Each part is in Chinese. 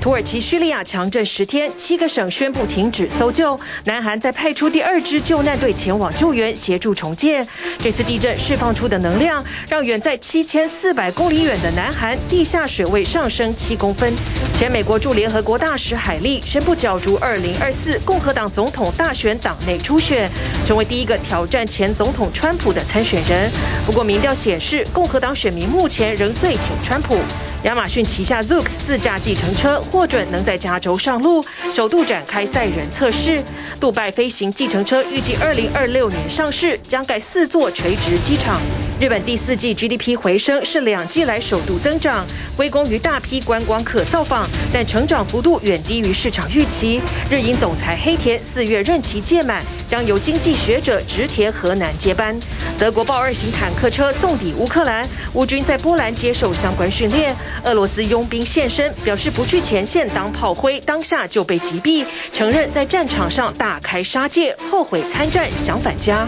土耳其叙利亚强震十天，七个省宣布停止搜救。南韩再派出第二支救难队前往救援，协助重建。这次地震释放出的能量，让远在七千四百公里远的南韩地下水位上升七公分。前美国驻联合国大使海利宣布角逐二零二四共和党总统大选党内初选，成为第一个挑战前总统川普的参选人。不过民调显示，共和党选民目前仍最挺川普。亚马逊旗下 Zoox 自驾计程车获准能在加州上路，首度展开载人测试。杜拜飞行计程车预计二零二六年上市，将盖四座垂直机场。日本第四季 GDP 回升是两季来首度增长，归功于大批观光客造访，但成长幅度远低于市场预期。日银总裁黑田四月任期届满，将由经济学者植田和南接班。德国豹二型坦克车送抵乌克兰，乌军在波兰接受相关训练。俄罗斯佣兵现身，表示不去前线当炮灰，当下就被击毙，承认在战场上大开杀戒，后悔参战，想返家。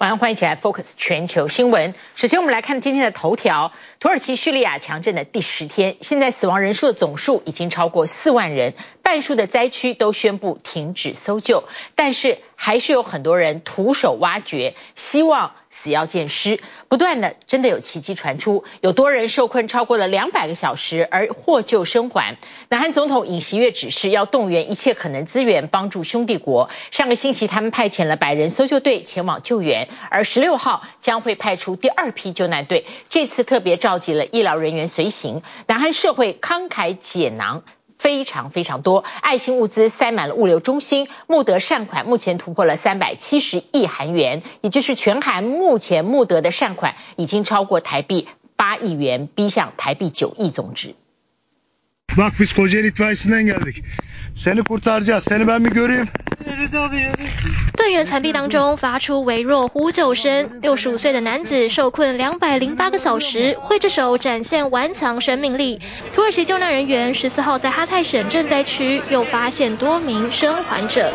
晚上欢迎起来，Focus 全球新闻。首先，我们来看今天的头条：土耳其叙利亚强震的第十天，现在死亡人数的总数已经超过四万人，半数的灾区都宣布停止搜救，但是还是有很多人徒手挖掘，希望。死要见尸，不断的真的有奇迹传出，有多人受困超过了两百个小时而获救生还。南韩总统尹锡悦指示要动员一切可能资源帮助兄弟国。上个星期他们派遣了百人搜救队前往救援，而十六号将会派出第二批救难队，这次特别召召集了医疗人员随行。南韩社会慷慨解囊。非常非常多，爱心物资塞满了物流中心，募得善款目前突破了三百七十亿韩元，也就是全韩目前募得的善款已经超过台币八亿元，逼向台币九亿总值。队员残壁当中发出微弱呼救声。六十五岁的。男子受困两百零八个小时，挥着手展现顽强生命力。土耳其救难人员十四号在哈泰省震灾区又发现多名生还者。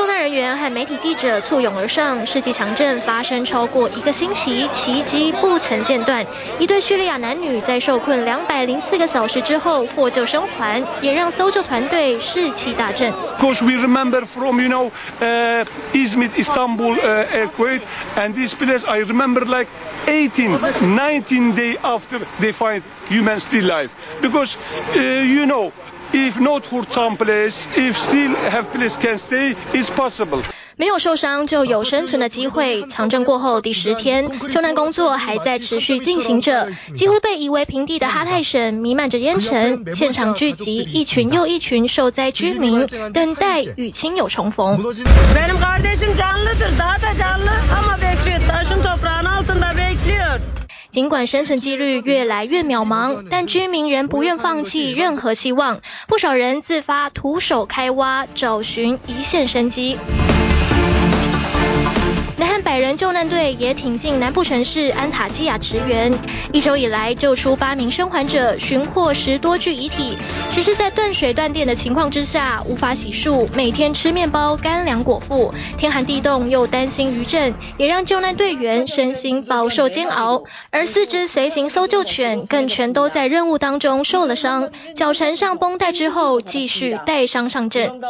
救难人员和媒体记者簇拥而上。世纪强震发生超过一个星期，奇迹不曾间断。一对叙利亚男女在受困两百零四个小时之后获救生还，也让搜救团队士气大振。Because we remember from you know, uh, Izmit, Istanbul, uh, earthquake, and this place I remember like 18, 19 days after they find humans still alive. Because uh, you know. If not for some place, if still have place can stay, is possible. 没有受伤就有生存的机会。强震过后第十天，救难工作还在持续进行着。几乎被夷为平地的哈泰省弥漫着烟尘，现场聚集一群又一群受灾居民，等待与亲友重逢。尽管生存几率越来越渺茫，但居民仍不愿放弃任何希望。不少人自发徒手开挖，找寻一线生机。南韩百人救难队也挺进南部城市安塔基亚驰援，一周以来救出八名生还者，寻获十多具遗体。只是在断水断电的情况之下，无法洗漱，每天吃面包干粮果腹。天寒地冻又担心余震，也让救难队员身心饱受煎熬。而四只随行搜救犬更全都在任务当中受了伤，脚缠上绷带之后，继续带伤上阵。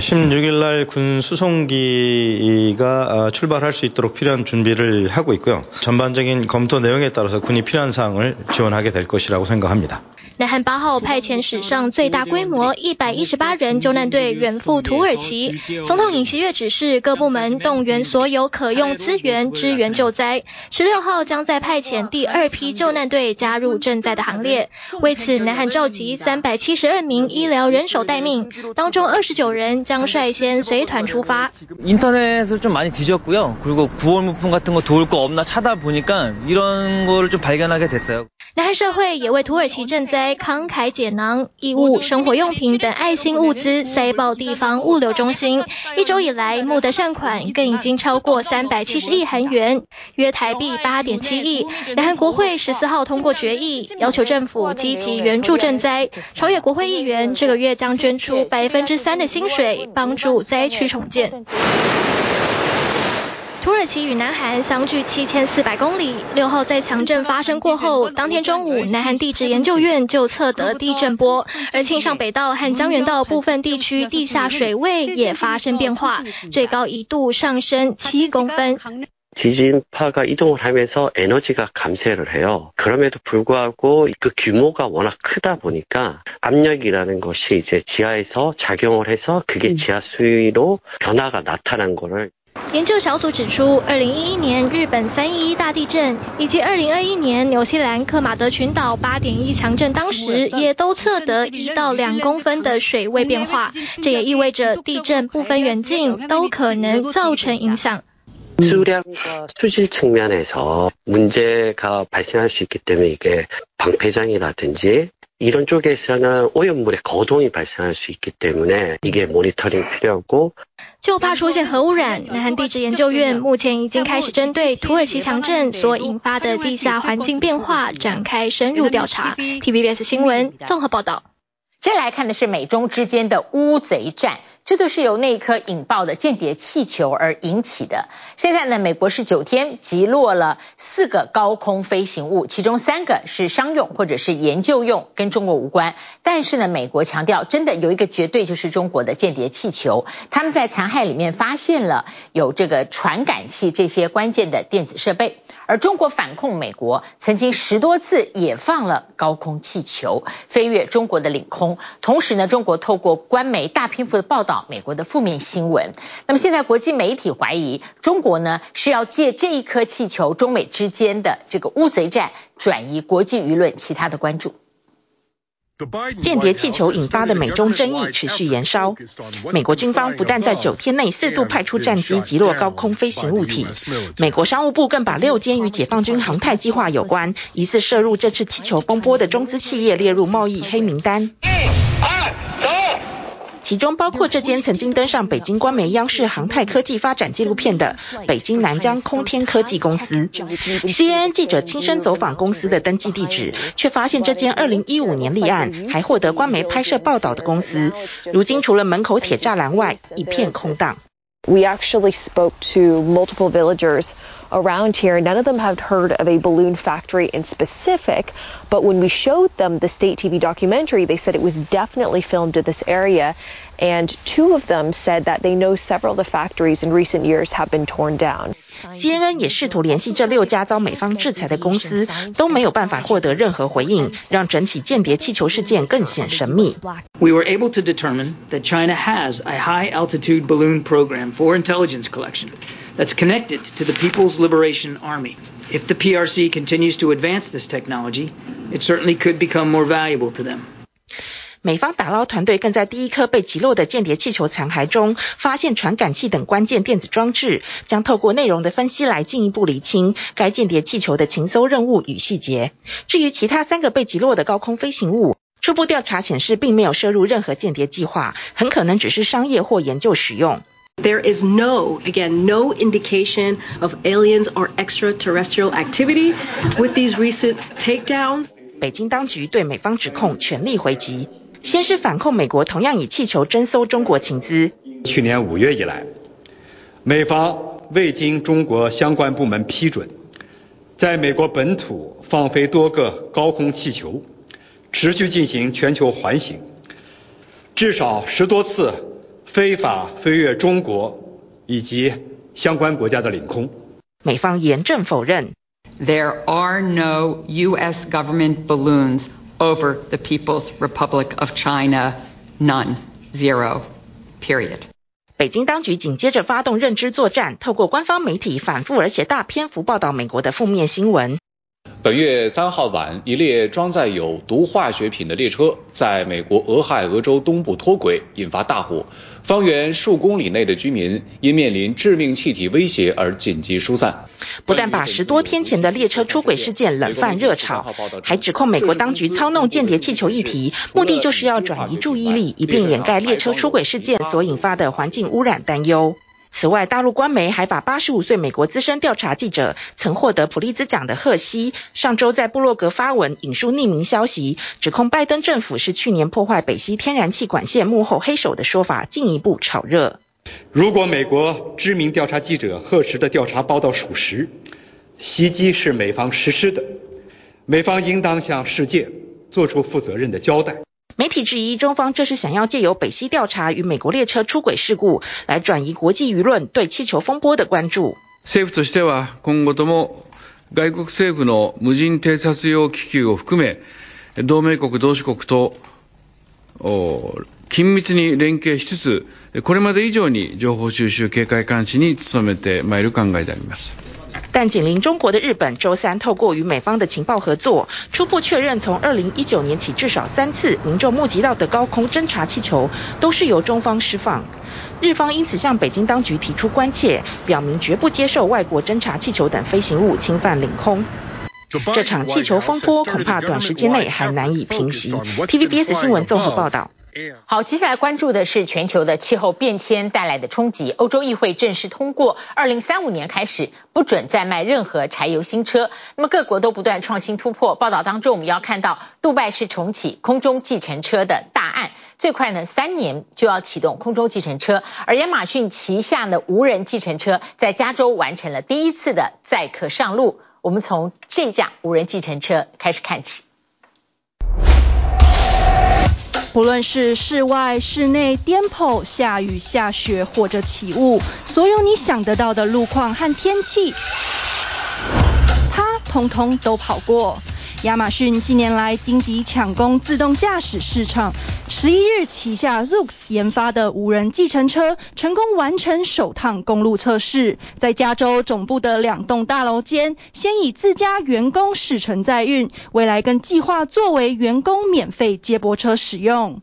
필요한 준비를 하고 있고요 전반적인 검토 내용에 따라서 군이 필요한 사항을 지원하게 될 것이라고 생각합니다 南韩八号派遣史上最大规模一百一十八人救难队远赴土耳其。总统尹锡悦指示各部门动员所有可用资源支援救灾。十六号将再派遣第二批救难队加入賑灾的行列。为此，南韩召集三百七十二名医疗人手待命，当中二十九人将率先随团出发。인터넷을좀많이뒤졌고요그리고 구원물품같은거도울거없나찾아보니까이런거를좀발견하게됐어요南韩社会也为土耳其賑灾 慷慨解囊，衣物、生活用品等爱心物资塞爆地方物流中心。一周以来募得善款更已经超过三百七十亿韩元，约台币八点七亿。南韩国会十四号通过决议，要求政府积极援助赈灾。朝野国会议员这个月将捐出百分之三的薪水，帮助灾区重建。土耳其与南韩相距七千四百公里。六号在强震发生过后，当天中午，南韩地质研究院就测得地震波，而庆尚北道和江原道部分地区地下水位也发生变化，最高一度上升七公分。 지진파가 이동을 하면서 에너지가 감쇄를 해요. 그럼에도 불구하고 그 규모가 워낙 크다 보니까 압력이라는 것이 이제 지하에서 작용을 해서 그게 지하 수위로 변화가 나타난 거를 研究小组指出，二零一一年日本三一一大地震，以及二零二一年纽西兰克马德群岛八点一强震，当时也都测得一到两公分的水位变化。这也意味着地震不分远近都可能造成影响。 수량 수질 측면에서 문제가 발생할 수 있기 때문에 이게 방패장이라든지 이런 쪽에서는 오염물의 거동이 발생할 수 있기 때문에 이게 모니터링 필요하고 就怕出现核污染，南韩地质研究院目前已经开始针对土耳其强震所引发的地下环境变化展开深入调查。TVBS 新闻综合报道。接下来看的是美中之间的乌贼战。这就是由那一颗引爆的间谍气球而引起的。现在呢，美国是九天击落了四个高空飞行物，其中三个是商用或者是研究用，跟中国无关。但是呢，美国强调，真的有一个绝对就是中国的间谍气球。他们在残骸里面发现了有这个传感器这些关键的电子设备。而中国反控美国曾经十多次也放了高空气球飞越中国的领空。同时呢，中国透过官媒大篇幅的报道。美国的负面新闻。那么现在国际媒体怀疑中国呢是要借这一颗气球，中美之间的这个乌贼战，转移国际舆论其他的关注。间谍气球引发的美中争议持续延烧。美国军方不但在九天内四度派出战机击落高空飞行物体，美国商务部更把六间与解放军航太计划有关、疑似涉入这次气球风波的中资企业列入贸易黑名单。其中包括这间曾经登上北京官媒央视航太科技发展纪录片的北京南疆空天科技公司。CNN 记者亲身走访公司的登记地址，却发现这间2015年立案还获得官媒拍摄报道的公司，如今除了门口铁栅栏外，一片空荡。We actually spoke to multiple villagers around here. None of them had heard of a balloon factory in specific, but when we showed them the state TV documentary, they said it was definitely filmed in this area. And two of them said that they know several of the factories in recent years have been torn down. CNN 也试图联系这六家遭美方制裁的公司，都没有办法获得任何回应，让整起间谍气球事件更显神秘。We were able to determine that China has a high altitude balloon program for intelligence collection That's connected to the People's Liberation Army. If the PRC continues to advance this technology, it certainly could become more valuable to them. 美方打捞团队更在第一颗被击落的间谍气球残骸中发现传感器等关键电子装置，将透过内容的分析来进一步厘清该间谍气球的情搜任务与细节。至于其他三个被击落的高空飞行物，初步调查显示并没有涉入任何间谍计划，很可能只是商业或研究使用。There is no, again, no indication of aliens or extraterrestrial activity with these recent takedowns. 北京当局对美方指控全力回击。先是反控美国同样以气球侦搜中国情资。去年五月以来，美方未经中国相关部门批准，在美国本土放飞多个高空气球，持续进行全球环行，至少十多次非法飞越中国以及相关国家的领空。美方严正否认。There are no U.S. government balloons. Over the People's Republic of China, none, zero, period. 北京当局紧接着发动认知作战，透过官方媒体反复而且大篇幅报道美国的负面新闻。本月三号晚，一列装载有毒化学品的列车在美国俄亥俄州东部脱轨，引发大火。方圆数公里内的居民因面临致命气体威胁而紧急疏散。不但把十多天前的列车出轨事件冷饭热炒，还指控美国当局操弄间谍气球议题，目的就是要转移注意力，以便掩盖列车出轨事件所引发的环境污染担忧。此外，大陆官媒还把八十五岁美国资深调查记者、曾获得普利兹奖的贺西，上周在布洛格发文引述匿名消息，指控拜登政府是去年破坏北溪天然气管线幕后黑手的说法，进一步炒热。如果美国知名调查记者贺时的调查报道属实，袭击是美方实施的，美方应当向世界做出负责任的交代。媒体质疑中方这是想要借由北溪调查与美国列车出轨事故，来转移国际舆论对气球风波的关注。政府としては今后とも外国政府の无人侦察用気球を含め同盟国同志国と紧密に连携しつつこれまで以上に情报収集警戒监视に努めてまいる考えであります。 但紧邻中国的日本周三透过与美方的情报合作，初步确认从二零一九年起至少三次民众目击到的高空侦察气球都是由中方释放。日方因此向北京当局提出关切，表明绝不接受外国侦察气球等飞行物侵犯领空。这场气球风波恐怕短时间内还难以平息。TVBS 新闻综合报道。好，接下来关注的是全球的气候变迁带来的冲击。欧洲议会正式通过，二零三五年开始不准再卖任何柴油新车。那么各国都不断创新突破。报道当中，我们要看到，杜拜是重启空中计程车的大案，最快呢三年就要启动空中计程车。而亚马逊旗下的无人计程车在加州完成了第一次的载客上路。我们从这架无人计程车开始看起。不论是室外、室内、颠簸、下雨、下雪或者起雾，所有你想得到的路况和天气，它通通都跑过。亚马逊近年来积极抢攻自动驾驶市场。十一日，旗下 Zoox 研发的无人计程车成功完成首趟公路测试，在加州总部的两栋大楼间，先以自家员工试乘载运，未来更计划作为员工免费接驳车使用。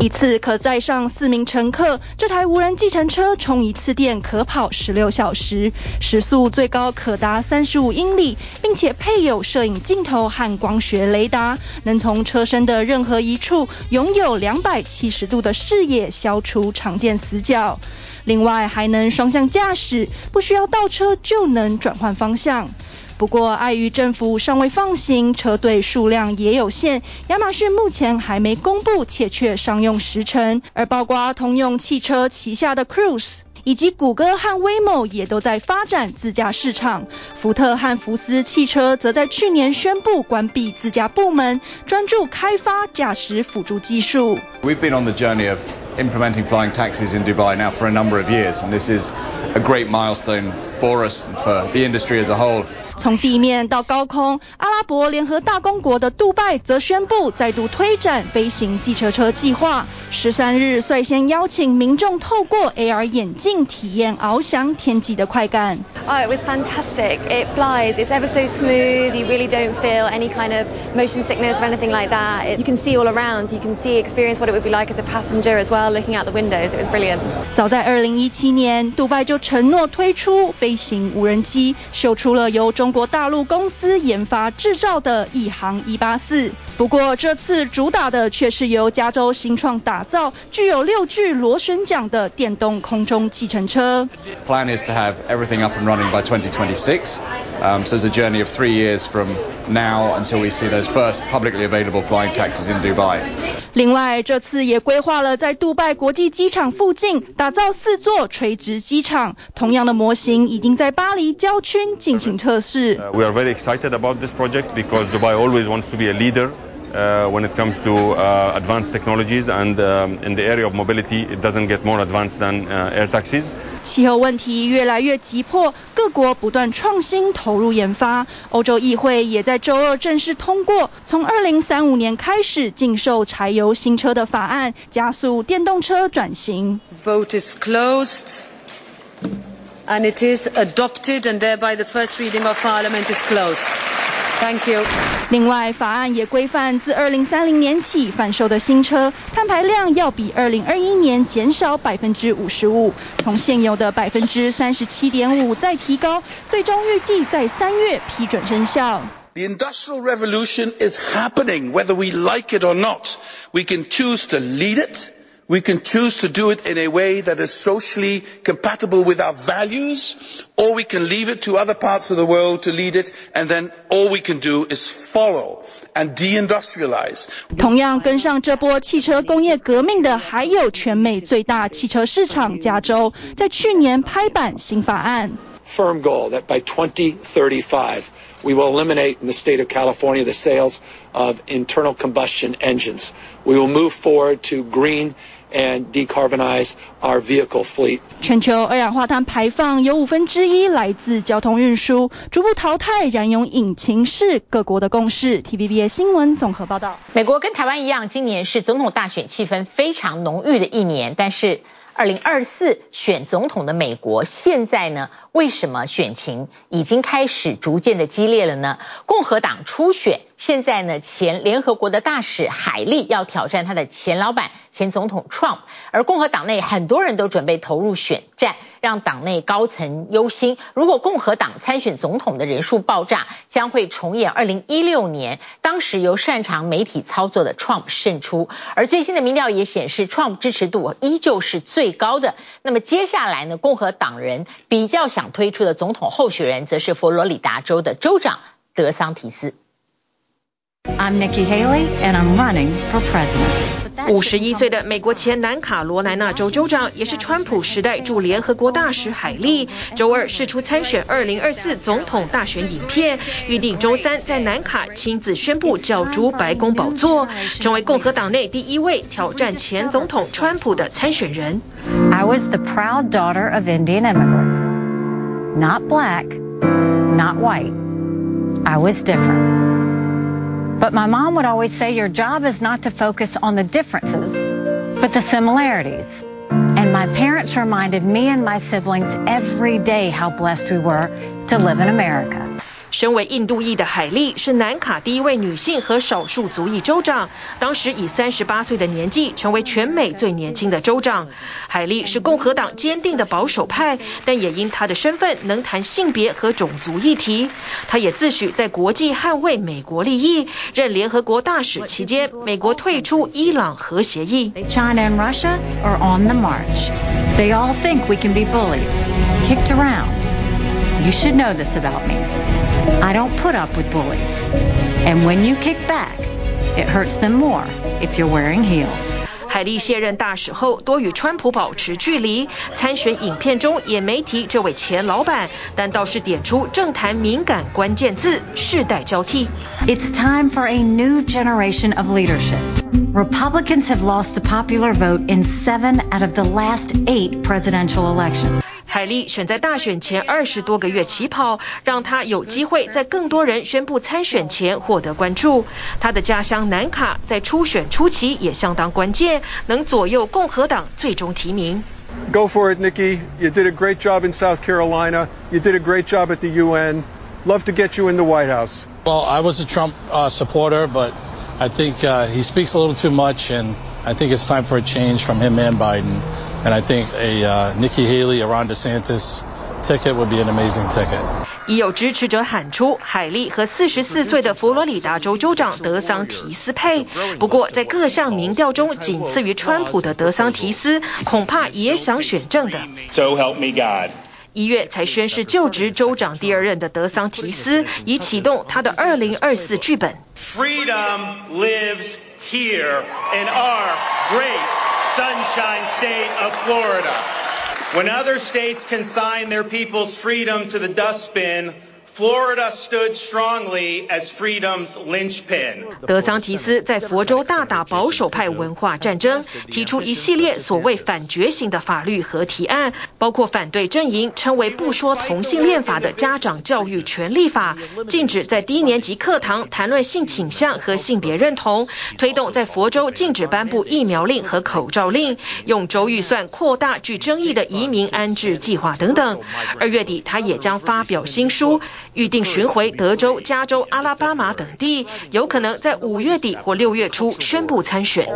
一次可载上四名乘客，这台无人计程车充一次电可跑十六小时，时速最高可达三十五英里，并且配有摄影镜头和光学雷达，能从车身的任何一处拥有两百七十度的视野，消除常见死角。另外还能双向驾驶，不需要倒车就能转换方向。不过，碍于政府尚未放行，车队数量也有限，亚马逊目前还没公布确切商用时程。而包括通用汽车旗下的 Cruise 以及谷歌和 Waymo 也都在发展自驾市场。福特和福斯汽车则在去年宣布关闭自驾部门，专注开发驾驶辅助技术。We've been on the journey of implementing flying taxis in Dubai now for a number of years, and this is a great milestone for us and for the industry as a whole. 从地面到高空，阿拉伯联合大公国的杜拜则宣布再度推展飞行计程车计划。十三日率先邀请民众透过 AR 眼镜体验翱翔天际的快感。Oh, it was fantastic. It flies. It's ever so smooth. You really don't feel any kind of motion sickness or anything like that. You can see all around. You can see, experience what it would be like as a passenger as well, Looking out the windows. It was brilliant. 早在二零一七年，杜拜就承诺推出飞行无人机，秀出了由中国大陆公司研发制造的一航一八四。不过这次主打的却是由加州新创打造、具有六具螺旋桨的电动空中计程车。Plan is to have everything up and running by 2026. Um, so it's a journey of three years from now until we see those first publicly available flying taxis in Dubai. 另外，这次也规划了在杜拜国际机场附近打造四座垂直机场。同样的模型已经在巴黎郊区进行测试。We are very excited about this project because Dubai always wants to be a leader. Uh, when it comes to uh, advanced technologies and um, in the area of mobility, it doesn't get more advanced than uh, air taxis. 气候问题越来越急迫，各国不断创新投入研发。欧洲议会也在周二正式通过，从2035年开始禁售柴油新车的法案，加速电动车转型。Vote is closed, and it is adopted, and thereby the first reading of Parliament is closed. Thank you. 另外，法案也规范自2030年起贩售的新车碳排量要比2021年减少百分之五十五，从现有的百分之三十七点五再提高，最终预计在三月批准生效。The industrial revolution is happening, whether we like it or not. We can choose to lead it. We can choose to do it in a way that is socially compatible with our values, or we can leave it to other parts of the world to lead it, and then all we can do is follow. and deindustrialize. 同样跟上这波汽车工业革命的，还有全美最大汽车市场加州，在去年拍板新法案。Firm goal that by 2035 we will eliminate in the state of California the sales of internal combustion engines. We will move forward to green and decarbonize our vehicle fleet. 全球二氧化碳排放有五分之一来自交通运输，逐步淘汰燃油引擎是各国的共识。TVBS 新闻综合报道。美国跟台湾一样，今年是总统大选气氛非常浓郁的一年，但是。二零二四选总统的美国，现在呢，为什么选情已经开始逐渐的激烈了呢？共和党初选，现在呢，前联合国的大使海利要挑战他的前老板前总统 Trump，而共和党内很多人都准备投入选战。让党内高层忧心，如果共和党参选总统的人数爆炸，将会重演2016年当时由擅长媒体操作的 Trump 胜出。而最新的民调也显示，Trump 支持度依旧是最高的。那么接下来呢，共和党人比较想推出的总统候选人，则是佛罗里达州的州长德桑提斯。I'm Nikki Haley, and I'm running for president. 五十一岁的美国前南卡罗来纳州州长，也是川普时代驻联合国大使海利，周二试出参选二零二四总统大选影片，预定周三在南卡亲自宣布角逐白宫宝座，成为共和党内第一位挑战前总统川普的参选人。I was the proud daughter of Indian immigrants, not black, not white. I was different. But my mom would always say your job is not to focus on the differences, but the similarities. And my parents reminded me and my siblings every day how blessed we were to live in America. 身为印度裔的海莉是南卡第一位女性和少数族裔州长，当时以三十八岁的年纪成为全美最年轻的州长。海莉是共和党坚定的保守派，但也因她的身份能谈性别和种族议题。她也自诩在国际捍卫美国利益。任联合国大使期间，美国退出伊朗核协议。China and Russia are on the march. They all think we can be bullied, kicked around. You should know this about me. I don't put up with bullies. And when you kick back, it hurts them more if you're wearing heels. 海莉卸任大使后，多与川普保持距离。参选影片中也没提这位前老板，但倒是点出政坛敏感关键字：世代交替。It's time for a new generation of leadership. Republicans have lost the popular vote in seven out of the last eight presidential elections. 海莉选在大选前二十多个月起跑，让她有机会在更多人宣布参选前获得关注。她的家乡南卡在初选初期也相当关键，能左右共和党最终提名。Go for it, Nikki. You did a great job in South Carolina. You did a great job at the UN. Love to get you in the White House. Well, I was a Trump uh, supporter, but I think uh, he speaks a little too much, and I think it's time for a change from him and Biden. And I think a uh, Nikki Haley, a Ron DeSantis ticket would be an amazing ticket. 已有支持者喊出海莉和四十四岁的佛罗里达州州长德桑提斯配。不过，在各项民调中，仅次于川普的德桑提斯，恐怕也想选正的。So help me God. 一月才宣誓就职州长第二任的德桑提斯，已启动他的二零二四剧本。Freedom lives here in our great sunshine state of Florida. When other states consign their people's freedom to the dustbin, Florida stood strongly as freedom's linchpin. 德桑提斯在佛州大打保守派文化战争，提出一系列所谓反觉醒的法律和提案，包括反对阵营称为不说同性恋法的家长教育权利法，禁止在低年级课堂谈论性倾向和性别认同，推动在佛州禁止颁布疫苗令和口罩令，用州预算扩大具争议的移民安置计划等等。二月底，他也将发表新书。预定巡回德州、加州、阿拉巴马等地，有可能在五月底或六月初宣布参选。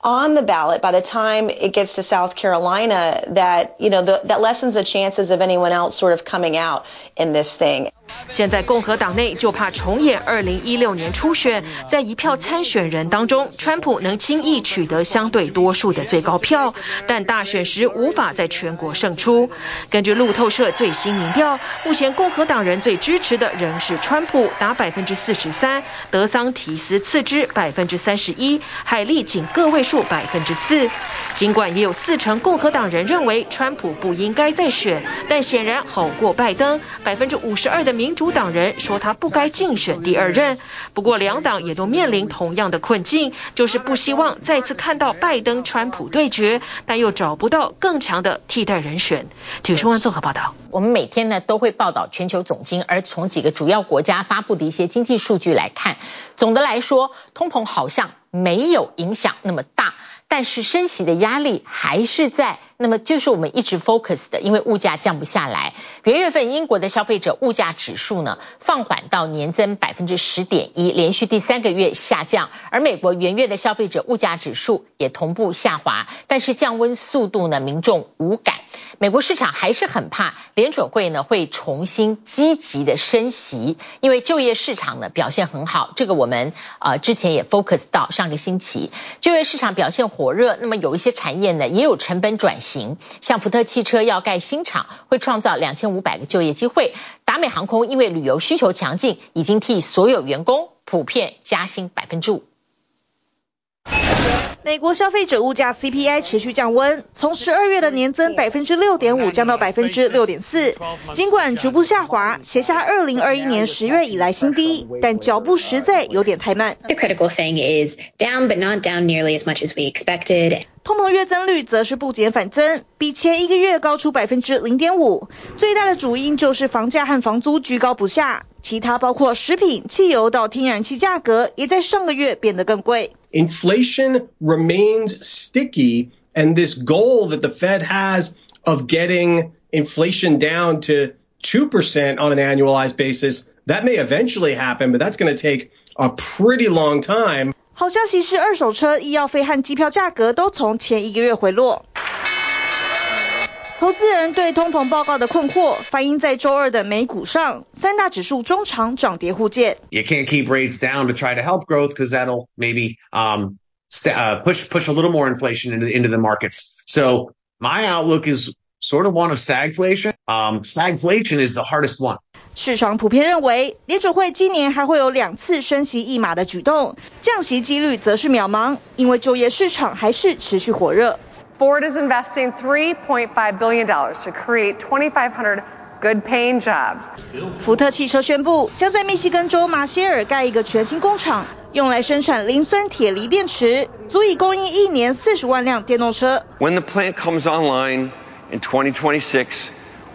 On the ballot by the time it gets to South Carolina, that you know the, that lessens the chances of anyone else sort of coming out in this thing. 现在共和党内就怕重演2016年初选，在一票参选人当中，川普能轻易取得相对多数的最高票，但大选时无法在全国胜出。根据路透社最新民调，目前共和党人最支持的仍是川普，达百分之四十三，德桑提斯次之百分之三十一，海利仅个位数百分之四。尽管也有四成共和党人认为川普不应该再选，但显然好过拜登。百分之五十二的民主党人说他不该竞选第二任。不过两党也都面临同样的困境，就是不希望再次看到拜登川普对决，但又找不到更强的替代人选。体育新闻综合报道。我们每天呢都会报道全球总经，而从几个主要国家发布的一些经济数据来看，总的来说，通膨好像没有影响那么大。但是升息的压力还是在，那么就是我们一直 focus 的，因为物价降不下来。元月份英国的消费者物价指数呢放缓到年增百分之十点一，连续第三个月下降。而美国元月的消费者物价指数也同步下滑，但是降温速度呢民众无感。美国市场还是很怕联准会呢会重新积极的升息，因为就业市场呢表现很好，这个我们呃之前也 focus 到上个星期就业市场表现火热，那么有一些产业呢也有成本转型，行像福特汽车要盖新厂，会创造两千五百个就业机会；达美航空因为旅游需求强劲，已经替所有员工普遍加薪百分之五。美国消费者物价 CPI 持续降温，从十二月的年增百分之六点五降到百分之六点四。尽管逐步下滑，写下二零二一年十月以来新低，但脚步实在有点太慢。The critical thing is down, but not down nearly as much as we expected. 通膨月增率则是不减反增，比前一个月高出百分之零点五。最大的主因就是房价和房租居高不下，其他包括食品、汽油到天然气价格也在上个月变得更贵。Inflation remains sticky, and this goal that the Fed has of getting inflation down to 2% on an annualized basis, that may eventually happen, but that's going to take a pretty long time. 好消息是，二手车、医药费和机票价格都从前一个月回落。 投资人对通膨报告的困惑反映在周二的美股上，三大指数中场涨跌互见。You can't keep rates down to try to help growth because that'll maybe um uh push push a little more inflation into into the markets. So my outlook is sort of one of stagflation. Um, stagflation is the hardest one. 市场普遍认为，联准会今年还会有两次升息一码的举动，降息几率则是渺茫，因为就业市场还是持续火热。Ford is investing $3.5 billion to create 2,500 good-paying jobs. 福特汽车宣布，将在密西根州马歇尔盖一个全新工厂，用来生产磷酸铁锂电池，足以供应一年四十万辆电动车。When the plant comes online in 2026,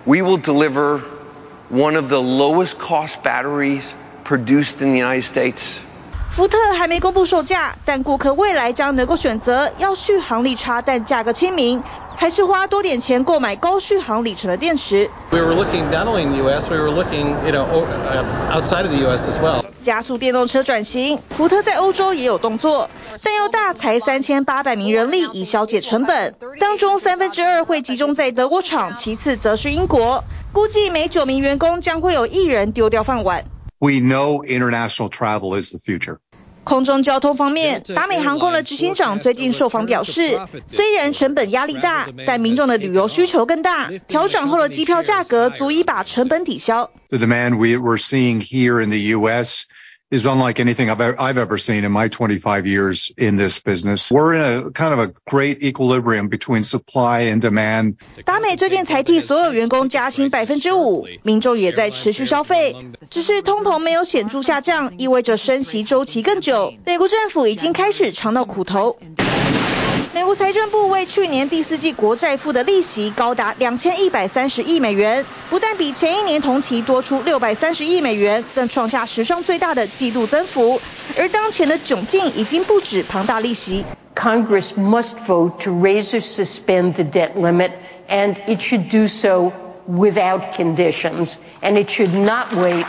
we will deliver one of the lowest cost batteries produced in the United States. 福特还没公布售价，但顾客未来将能够选择要续航力差但价格亲民，还是花多点钱购买高续航里程的电池。We were looking not only in the U.S., we were looking, you know, outside of the U.S. as well. 加速电动车转型，福特在欧洲也有动作，但要大裁三千八百名人力以削减成本，当中三分之二会集中在德国厂，其次则是英国，估计每九名员工将会有一人丢掉饭碗。We know international travel is the future. 空中交通方面，达美航空的执行长最近受访表示，虽然成本压力大，但民众的旅游需求更大，调整后的机票价格足以把成本抵消。The demand we we're seeing here in the U.S. is unlike anything I've I've ever seen in my 25 years in this business. We're in a kind of a great equilibrium between supply and demand. 达美最近才替所有员工加薪百分之五，民众也在持续消费，只是通膨没有显著下降，意味着升息周期更久。美国政府已经开始尝到苦头。美国财政部为去年第四季国债付的利息高达两千一百三十亿美元，不但比前一年同期多出六百三十亿美元，更创下史上最大的季度增幅。而当前的窘境已经不止庞大利息。Congress must vote to raise or suspend the debt limit, and it should do so without conditions, and it should not wait.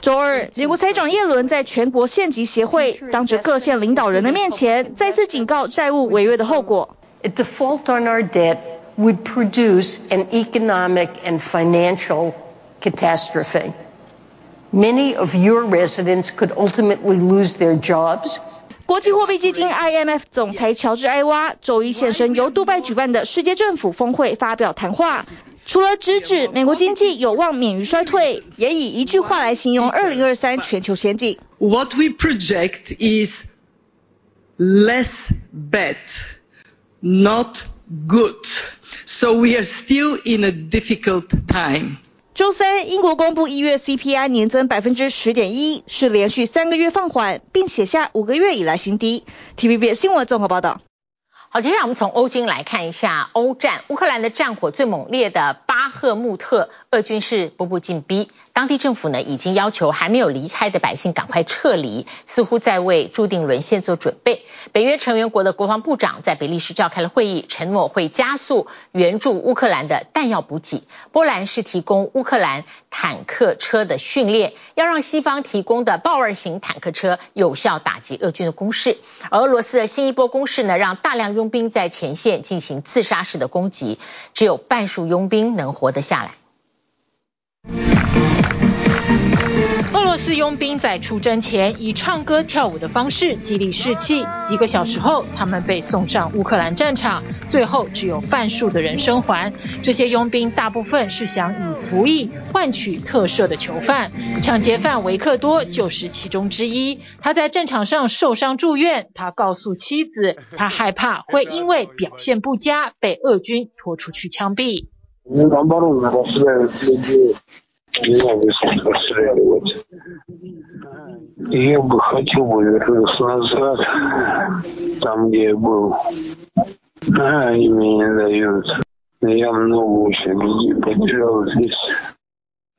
周二，美国财长耶伦在全国县级协会当着各县领导人的面前，再次警告债务违约的后果。A default on our debt would produce an economic and financial catastrophe. Many of your residents could ultimately lose their jobs. 国际货币基金 IMF 总裁乔治埃娃周一现身由杜拜举办的世界政府峰会发表谈话，除了直指美国经济有望免于衰退，也以一句话来形容2023全球前景。What we project is less bad, not good. So we are still in a difficult time. 周三，英国公布一月 CPI 年增百分之十点一，是连续三个月放缓，并写下五个月以来新低。TVB 新闻综合报道。好，接下来我们从欧金来看一下欧战，乌克兰的战火最猛烈的巴赫穆特，俄军是步步紧逼。当地政府呢，已经要求还没有离开的百姓赶快撤离，似乎在为注定沦陷做准备。北约成员国的国防部长在比利时召开了会议，承诺会加速援助乌克兰的弹药补给。波兰是提供乌克兰坦克车的训练，要让西方提供的豹二型坦克车有效打击俄军的攻势。而俄罗斯的新一波攻势呢，让大量佣兵在前线进行自杀式的攻击，只有半数佣兵能活得下来。俄罗斯佣兵在出征前以唱歌跳舞的方式激励士气，几个小时后，他们被送上乌克兰战场，最后只有半数的人生还。这些佣兵大部分是想以服役换取特赦的囚犯，抢劫犯维克多就是其中之一。他在战场上受伤住院，他告诉妻子，他害怕会因为表现不佳被俄军拖出去枪毙。меня быстро расстреливать. Я бы хотел бы вернуться назад, там, где я был. А они мне не дают. Я много очень людей потерял здесь.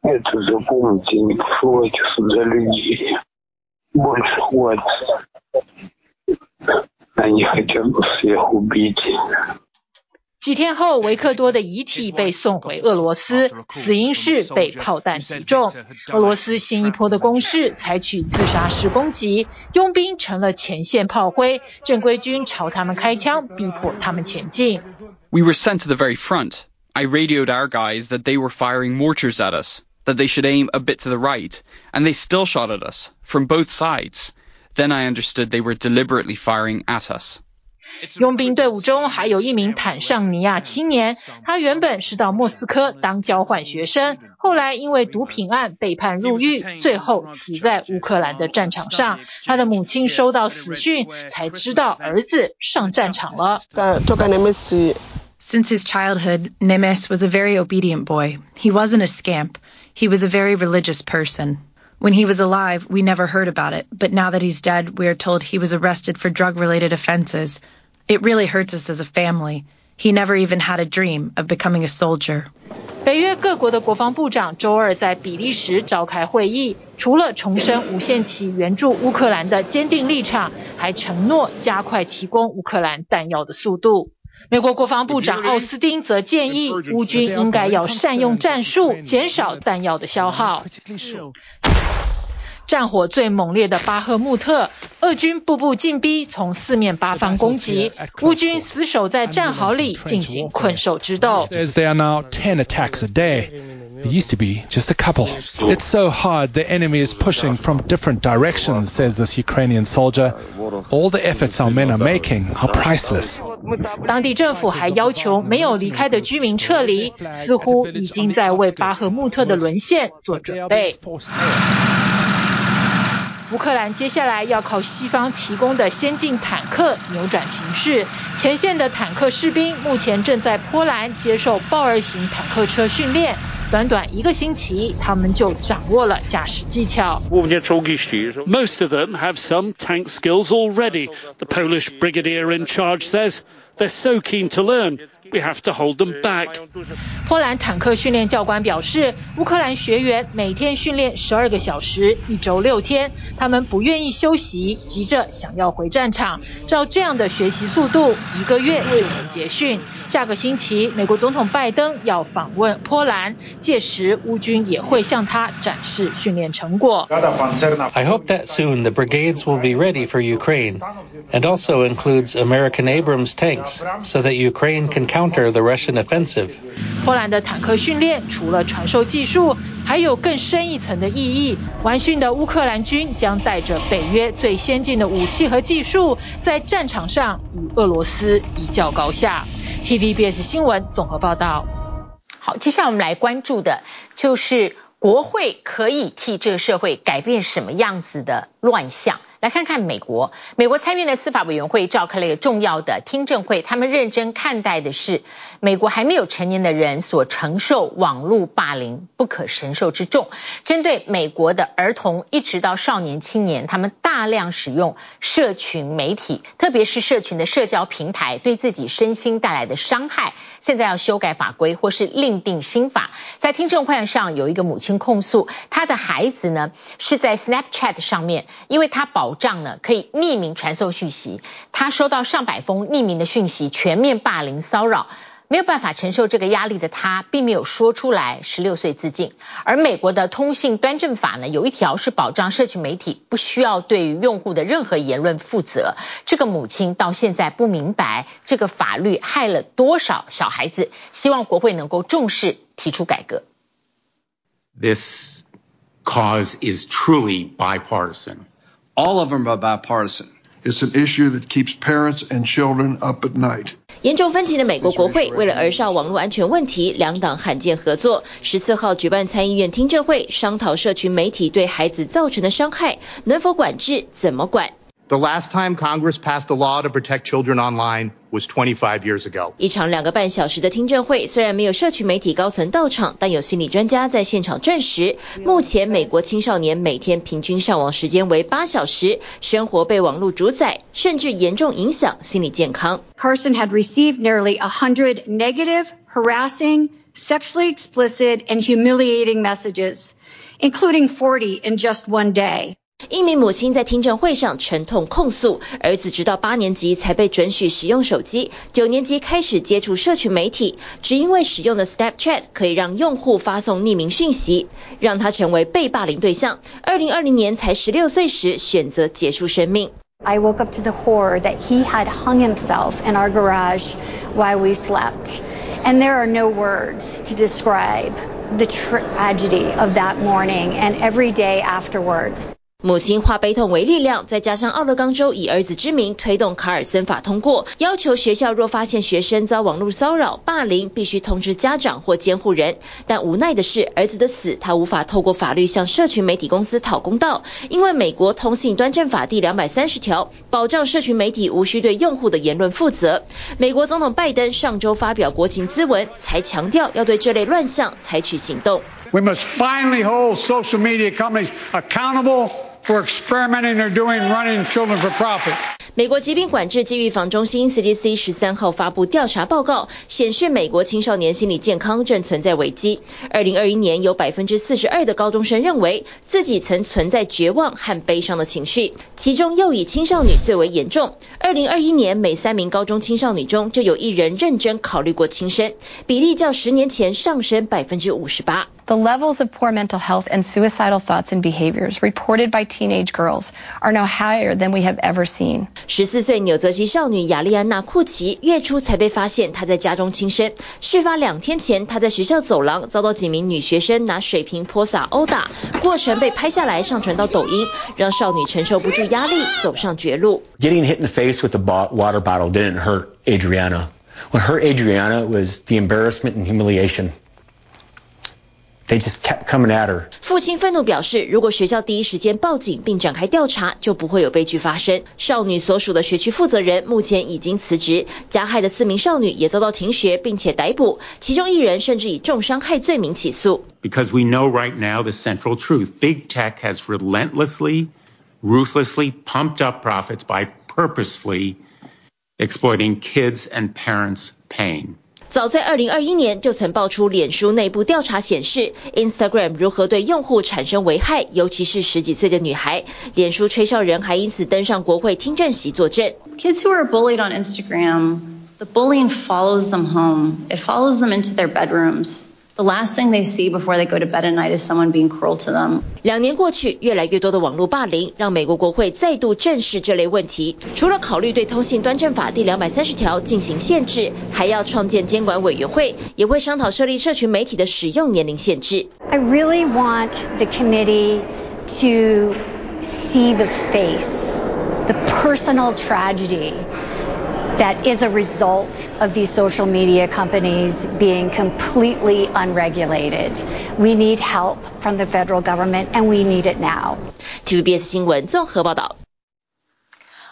Это запомните, не посылайте сюда людей. Больше хватит. Они хотят бы всех убить. 几天后，维克多的遗体被送回俄罗斯，死因是被炮弹击中。俄罗斯新一波的攻势采取自杀式攻击，佣兵成了前线炮灰，正规军朝他们开枪，逼迫他们前进。We were sent to the very front. I radioed our guys that they were firing mortars at us, that they should aim a bit to the right, and they still shot at us from both sides. Then I understood they were deliberately firing at us. 佣兵队伍中还有一名坦尚尼亚青年，他原本是到莫斯科当交换学生，后来因为毒品案被判入狱，最后死在乌克兰的战场上。他的母亲收到死讯，才知道儿子上战场了。Since his childhood, Nemes was a very obedient boy. He wasn't a scamp. He was a very religious person. When he was alive, we never heard about it, but now that he's dead, we are told he was arrested for drug-related offenses. It really hurts us as a family. He never even had a dream of becoming a soldier. 北约各国的国防部长周二在比利时召开会议，除了重申无限期援助乌克兰的坚定立场，还承诺加快提供乌克兰弹药的速度。美国国防部长奥斯汀则建议乌军应该要善用战术，减少弹药的消耗。战火最猛烈的巴赫穆特，俄军步步进逼，从四面八方攻击，乌军死守在战壕里进行困兽之斗。There are now 10 attacks a day. It used to be just a couple. It's so hard. The enemy is pushing from different directions, says this Ukrainian soldier. All the efforts our men are making are priceless. 当地政府还要求没有离开的居民撤离，似乎已经在为巴赫穆特的沦陷做准备。乌克兰接下来要靠西方提供的先进坦克扭转情势。前线的坦克士兵目前正在波兰接受豹二型坦克车训练，短短一个星期，他们就掌握了驾驶技巧。Most of them have some tank skills already. The Polish brigadier in charge says they're so keen to learn. We have to hold them back. 波兰坦克训练教官表示，乌克兰学员每天训练十二个小时，一周六天，他们不愿意休息，急着想要回战场。照这样的学习速度，一个月就能结训。下个星期，美国总统拜登要访问波兰，届时乌军也会向他展示训练成果。I hope that soon the brigades will be ready for Ukraine, and also includes American Abrams tanks, so that Ukraine can count Counter the Russian offensive. 波兰的坦克训练除了传授技术，还有更深一层的意义。完训的乌克兰军将带着北约最先进的武器和技术，在战场上与俄罗斯一较高下。TVBS 新闻综合报道。好，接下来我们来关注的就是国会可以替这个社会改变什么样子的乱象。来看看美国，美国参议院的司法委员会召开了一个重要的听证会，他们认真看待的是美国还没有成年的人所承受网络霸凌不可承受之重。针对美国的儿童一直到少年青年，他们大量使用社群媒体，特别是社群的社交平台，对自己身心带来的伤害，现在要修改法规或是另定新法。在听证会上，有一个母亲控诉，她的孩子呢是在 Snapchat 上面，因为他保保障呢可以匿名传送讯息，他收到上百封匿名的讯息，全面霸凌骚扰，没有办法承受这个压力的他，并没有说出来，十六岁自尽。而美国的通信端正法呢，有一条是保障社群媒体不需要对于用户的任何言论负责。这个母亲到现在不明白这个法律害了多少小孩子，希望国会能够重视，提出改革。This cause is truly bipartisan. All of them are bipartisan. It's an issue that keeps parents and children up at night. 严重分歧的美国国会为了儿少网络安全问题，两党罕见合作。十四号举办参议院听证会，商讨社群媒体对孩子造成的伤害，能否管制，怎么管。The last time Congress passed a law to protect children online was 25 years ago. 一场两个半小时的听证会，虽然没有社群媒体高层到场，但有心理专家在现场证实，目前美国青少年每天平均上网时间为八小时，生活被网络主宰，甚至严重影响心理健康。Carson had received nearly a hundred negative, harassing, sexually explicit, and humiliating messages, including 40 in just one day. 一名母亲在听证会上沉痛控诉，儿子直到八年级才被准许使用手机，九年级开始接触社群媒体，只因为使用的 Snapchat 可以让用户发送匿名讯息，让他成为被霸凌对象。二零二零年才十六岁时选择结束生命。I woke up to the horror that he had hung himself in our garage while we slept, and there are no words to describe the tragedy of that morning and every day afterwards. 母亲化悲痛为力量，再加上奥勒冈州以儿子之名推动卡尔森法通过，要求学校若发现学生遭网络骚扰、霸凌，必须通知家长或监护人。但无奈的是，儿子的死他无法透过法律向社群媒体公司讨公道，因为美国通信端正法第两百三十条保障社群媒体无需对用户的言论负责。美国总统拜登上周发表国情咨文，才强调要对这类乱象采取行动。We must finally hold social media companies accountable. For experimenting they're doing running children for profit. 美国疾病管制及预防中心 CDC 十三号发布调查报告，显示美国青少年心理健康正存在危机。二零二一年有百分之四十二的高中生认为自己曾存在绝望和悲伤的情绪，其中又以青少女最为严重。二零二一年每三名高中青少女中就有一人认真考虑过轻生，比例较十年前上升百分之五十八。The levels of poor mental health and suicidal thoughts and behaviors reported by teenage girls are now higher than we have ever seen. 十四岁纽泽西少女亚丽安娜·库奇月初才被发现她在家中轻生。事发两天前，她在学校走廊遭到几名女学生拿水瓶泼洒殴打，过程被拍下来上传到抖音，让少女承受不住压力，走上绝路。Getting hit in the face with a water bottle didn't hurt Adriana. What hurt Adriana was the embarrassment and humiliation. They just kept coming at her. 父亲愤怒表示，如果学校第一时间报警并展开调查，就不会有悲剧发生。少女所属的学区负责人目前已经辞职，加害的四名少女也遭到停学并且逮捕，其中一人甚至以重伤害罪名起诉。Because we know right now the central truth: big tech has relentlessly, ruthlessly pumped up profits by purposefully exploiting kids and parents' pain. 早在二零二一年就曾爆出脸书内部调查显示，Instagram 如何对用户产生危害，尤其是十几岁的女孩。脸书吹哨人还因此登上国会听证席作证。Kids who are bullied on Instagram, the bullying follows them home. It follows them into their bedrooms. The last thing they see before they go to bed at night is someone being cruel to them. 两年过去，越来越多的网络霸凌让美国国会再度正视这类问题。除了考虑对通信端正法第两百三十条进行限制，还要创建监管委员会，也会商讨设立社群媒体的使用年龄限制。I really want the committee to see the face, the personal tragedy. that is a result of these social media companies being completely unregulated. We need help from the federal government and we need it now. TVBS 新闻综合报道。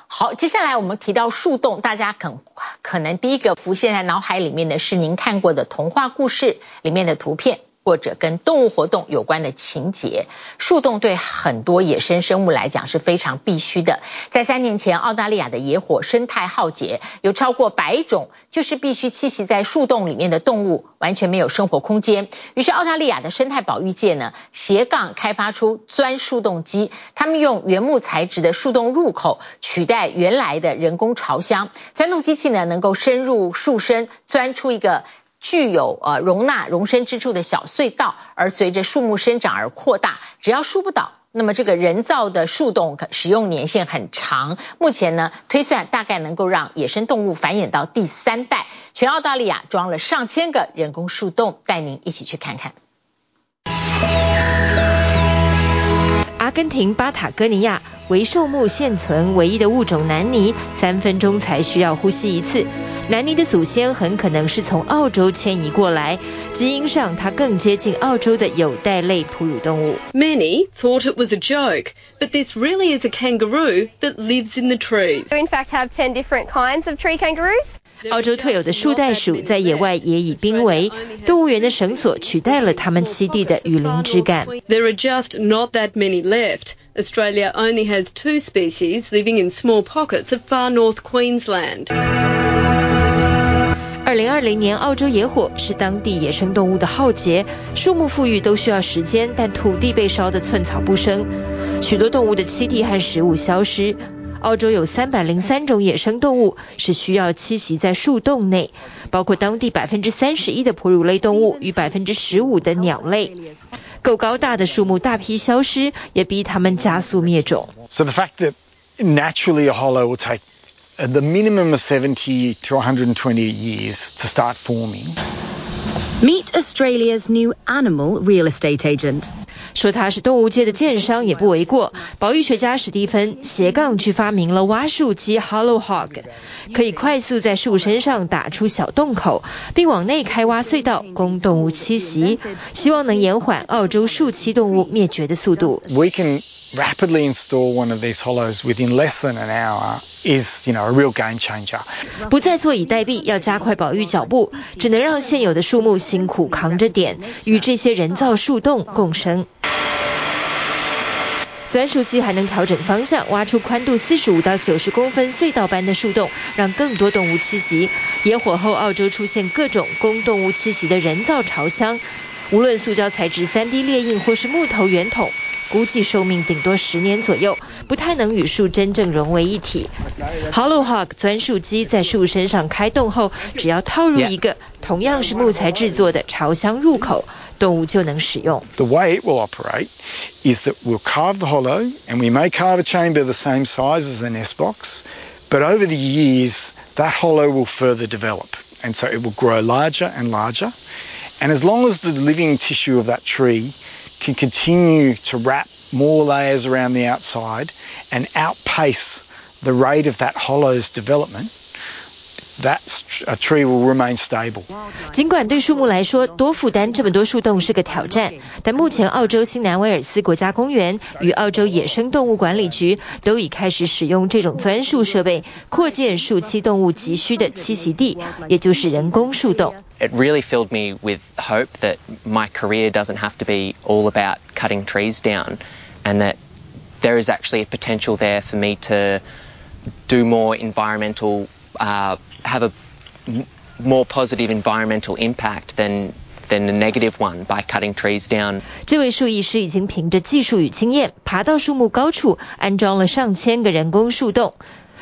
好，接下来我们提到树洞，大家可可能第一个浮现在脑海里面的是您看过的童话故事里面的图片。 或者跟动物活动有关的情节，树洞对很多野生生物来讲是非常必须的。在三年前，澳大利亚的野火生态浩劫，有超过百种就是必须栖息在树洞里面的动物完全没有生活空间。于是，澳大利亚的生态保育界呢，斜杠开发出钻树洞机，他们用原木材质的树洞入口取代原来的人工巢箱，钻洞机器呢能够深入树身，钻出一个。具有呃容纳容身之处的小隧道，而随着树木生长而扩大。只要树不倒，那么这个人造的树洞可使用年限很长。目前呢，推算大概能够让野生动物繁衍到第三代。全澳大利亚装了上千个人工树洞，带您一起去看看。阿根廷巴塔哥尼亚为树木现存唯一的物种南尼，三分钟才需要呼吸一次。南尼的祖先很可能是从澳洲迁移过来，基因上它更接近澳洲的有袋类哺乳动物。Many thought it was a joke, but this really is a kangaroo that lives in the trees. We in fact have 10 different kinds of tree kangaroos. 澳洲特有的树袋鼠在野外也已濒危，动物园的绳索取代了它们栖地的雨林枝干。There are just not that many left. Australia only has two species living in small pockets of far north Queensland. 二零二零年，澳洲野火是当地野生动物的浩劫，树木复育都需要时间，但土地被烧得寸草不生，许多动物的栖地和食物消失。澳洲有三百零三种野生动物是需要栖息在树洞内，包括当地百分之三十一的哺乳类动物与百分之十五的鸟类。够高大的树木大批消失，也逼它们加速灭种。Naturally a hollow take Uh, the minimum of 70 to 120 years to start forming. Meet Australia's new animal real estate agent. 说他是动物界的剑商也不为过。保育学家史蒂芬斜杠去发明了挖树机 Hollow Hog，可以快速在树身上打出小洞口，并往内开挖隧道供动物栖息，希望能延缓澳洲树栖动物灭绝的速度。We can rapidly install one of these hollows within less than an hour is, you know, a real game changer. 不再坐以待毙，要加快保育脚步，只能让现有的树木辛苦扛着点，与这些人造树洞共生。钻树机还能调整方向，挖出宽度四十五到九十公分隧道般的树洞，让更多动物栖息。野火后，澳洲出现各种供动物栖息的人造巢箱，无论塑胶材质、3D 列印或是木头圆筒，估计寿命顶多十年左右，不太能与树真正融为一体。Hollowhawk 钻树机在树身上开洞后，只要套入一个同样是木材制作的巢箱入口。动物就能使用。The way it will operate is that we'll carve the hollow and we may carve a chamber the same size as a nest box, but over the years that hollow will further develop and so it will grow larger and larger. And as long as the living tissue of that tree can continue to wrap more layers around the outside and outpace the rate of that hollow's development, 尽管对树木来说多负担这么多树洞是个挑战，但目前澳洲新南威尔斯国家公园与澳洲野生动物管理局都已开始使用这种钻树设备，扩建树栖动物急需的栖息地，也就是人工树洞。It really filled me with hope that my career doesn't have to be all about cutting trees down, and that there is actually a potential there for me to do more environmental, uh, have a more positive environmental impact than than the negative one by cutting trees down。这位树艺师已经凭着技术与经验，爬到树木高处，安装了上千个人工树洞。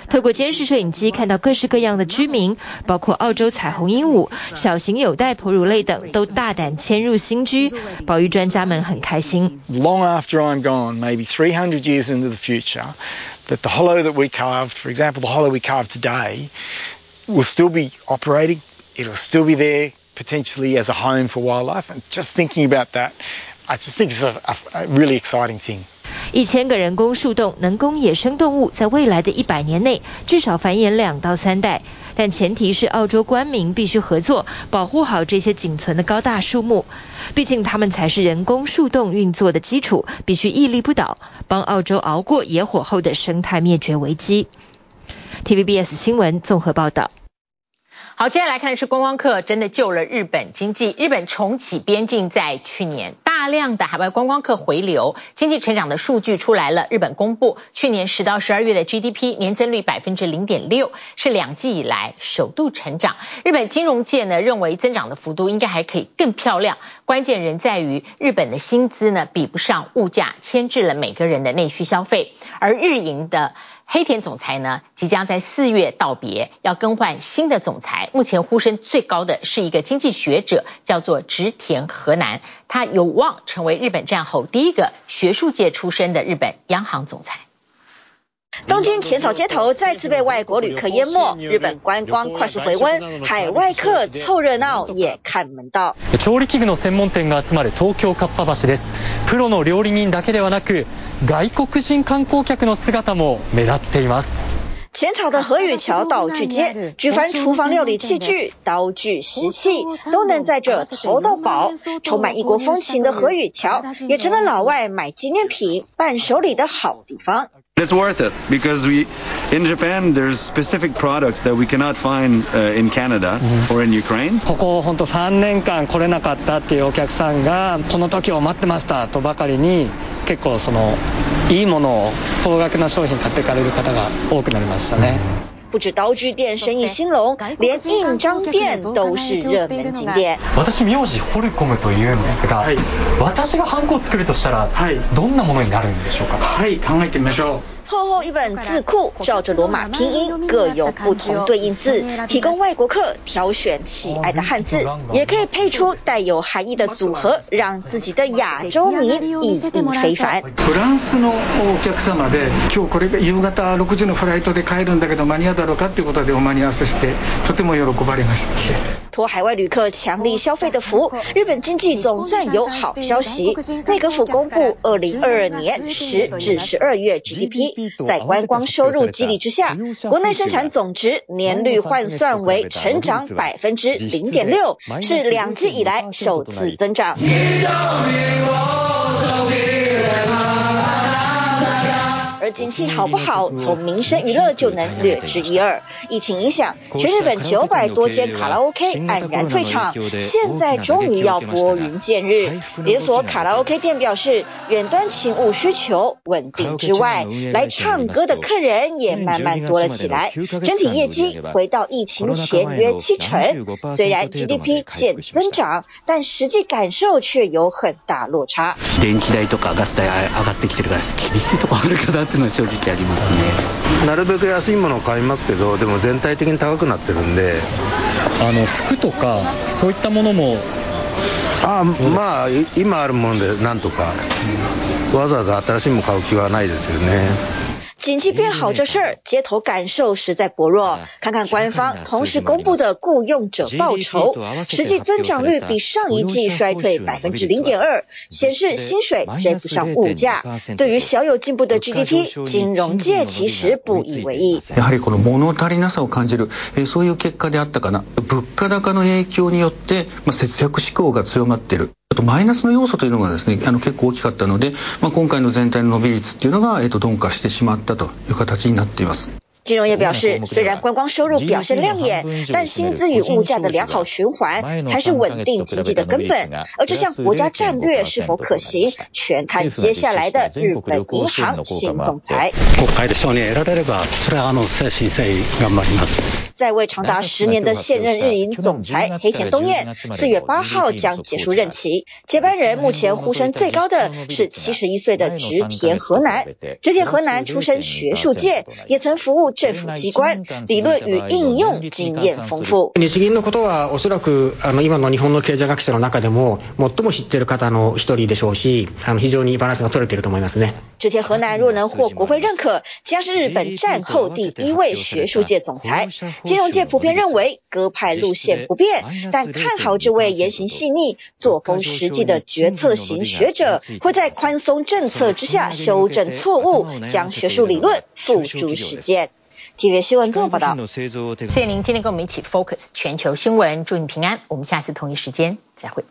透过监视摄影机看到各式各样的居民，包括澳洲彩虹鹦鹉、小型有袋哺乳类等，都大胆迁入新居。保育专家们很开心。Long after I'm gone, maybe 300 years into the future, that the hollow that we carved, for example, the hollow we carved today, will still be operating. It'll still be there potentially as a home for wildlife. And just thinking about that, I just think it's a, a really exciting thing. 一千个人工树洞能供野生动物在未来的一百年内至少繁衍两到三代， 但前提是澳洲官民必须合作，保护好这些仅存的高大树木。毕竟它们才是人工树洞运作的基础，必须屹立不倒，帮澳洲熬过野火后的生态灭绝危机。TVBS 新闻综合报道。好，接下来看的是观光客真的救了日本经济。日本重启边境，在去年大量的海外观光客回流，经济成长的数据出来了。日本公布去年十到十二月的 GDP 年增率百分之零点六，是两季以来首度成长。日本金融界呢认为增长的幅度应该还可以更漂亮，关键仍在于日本的薪资呢比不上物价，牵制了每个人的内需消费，而日银的。黑田总裁呢，即将在四月道别，要更换新的总裁。目前呼声最高的是一个经济学者，叫做植田河南，他有望成为日本战后第一个学术界出身的日本央行总裁。东京浅草街头再次被外国旅客淹没，日本观光快速回温，海外客凑热闹也看门道。调理器具の専门店が集まる东京かっぱ桥です。プロの料理人だけではなく、外国人观光客の姿も目立っています。浅草的和语桥道具街，举凡厨房料理器具、刀具、食器，都能在这淘到宝。充满异国风情的和语桥，也成了老外买纪念品、伴手礼的好地方。 It's worth it because we, in Japan, there's specific products that we cannot find in Canada or in Ukraine. ここ本当3年间来れなかったっていうお客さんがこの时を待ってましたとばかりに结构そのいいものを高额な商品买っていかれる方が多くなりましたね。不止刀具店生意兴隆，连印章店都是热门景点。私名字ホルコムというんですが、はい、私がハンコを作るとしたら、はい、どんなものになるんでしょうか。はい、考えてみましょう。 厚厚一本字库，照着罗马拼音，各有不同对应字，提供外国客挑选喜爱的汉字，也可以配出带有含义的组合，让自己的亚洲迷意义非凡。フランスのお客様で、今日これが夕方6时のフライトで帰るんだけど间に合うだろうかということでお间に合わせして、とても喜ばれました。托海外旅客强力消费的福，日本经济总算有好消息。内阁府公布二零二二年十至十二月 GDP。 在观光收入激励之下，国内生产总值年率换算为成长百分之零点六，是两季以来首次增长。而景气好不好，从民生娱乐就能略知一二。疫情影响，全日本九百多间卡拉 OK 黯然退场，现在终于要拨云见日。连锁卡拉 OK 店表示，远端勤务需求稳定之外，来唱歌的客人也慢慢多了起来，整体业绩回到疫情前约七成。虽然 GDP 见增长，但实际感受却有很大落差。电気代とかガス代上がってきてるから厳しいとこあるかなって いうのは正直ありますね。なるべく安いものを买いますけど、でも全体的に高くなってるんで。あの服とかそういったものも。あまあ今あるものでなんとか、わざわざ新しいもの买う気はないですよね。经济变好这事儿，街头感受实在薄弱。看看官方同时公布的雇用者报酬，实际增长率比上一季衰退百分之零点二，显示薪水追不上物价。对于小有进步的 GDP，金融界其实不以为意。やはりこの物足りなさを感じる、そういう结果であったかな。物价高の影响によって、まあ、节约志向が强まっている。 あとマイナスの要素というのがですね、あの结构大きかったので、まあ、今回の全体の伸び率っていうのが、えっと、钝化してしまったという形になっています。金融业表示，虽然观光收入表现亮眼，但薪资与物价的良好循环才是稳定经济的根本。而这项国家战略是否可行，全看接下来的日本银行新总裁。国会で承认得られれば、それはあの诚心诚意顽张ります。在位长达十年的现任日银总裁黑田东彦，四月八号将结束任期，接班人目前呼声最高的是七十一岁的植田和男。植田和男出身学术界，也曾服务政府机关，理论与应用经验丰富。日银のことはおそらくあの今の日本の经济学者の中でも最も知っている方の一人でしょうし、あの非常にバランスが取れていると思いますね。植田和男若能获国会认可，将是日本战后第一位学术界总裁。 金融界普遍认为鸽派路线不变，但看好这位言行细腻、作风实际的决策型学者，会在宽松政策之下修正错误，将学术理论付诸实践。TV 新闻综合报道。谢谢您今天跟我们一起 focus 全球新闻，祝你平安。我们下次同一时间再会。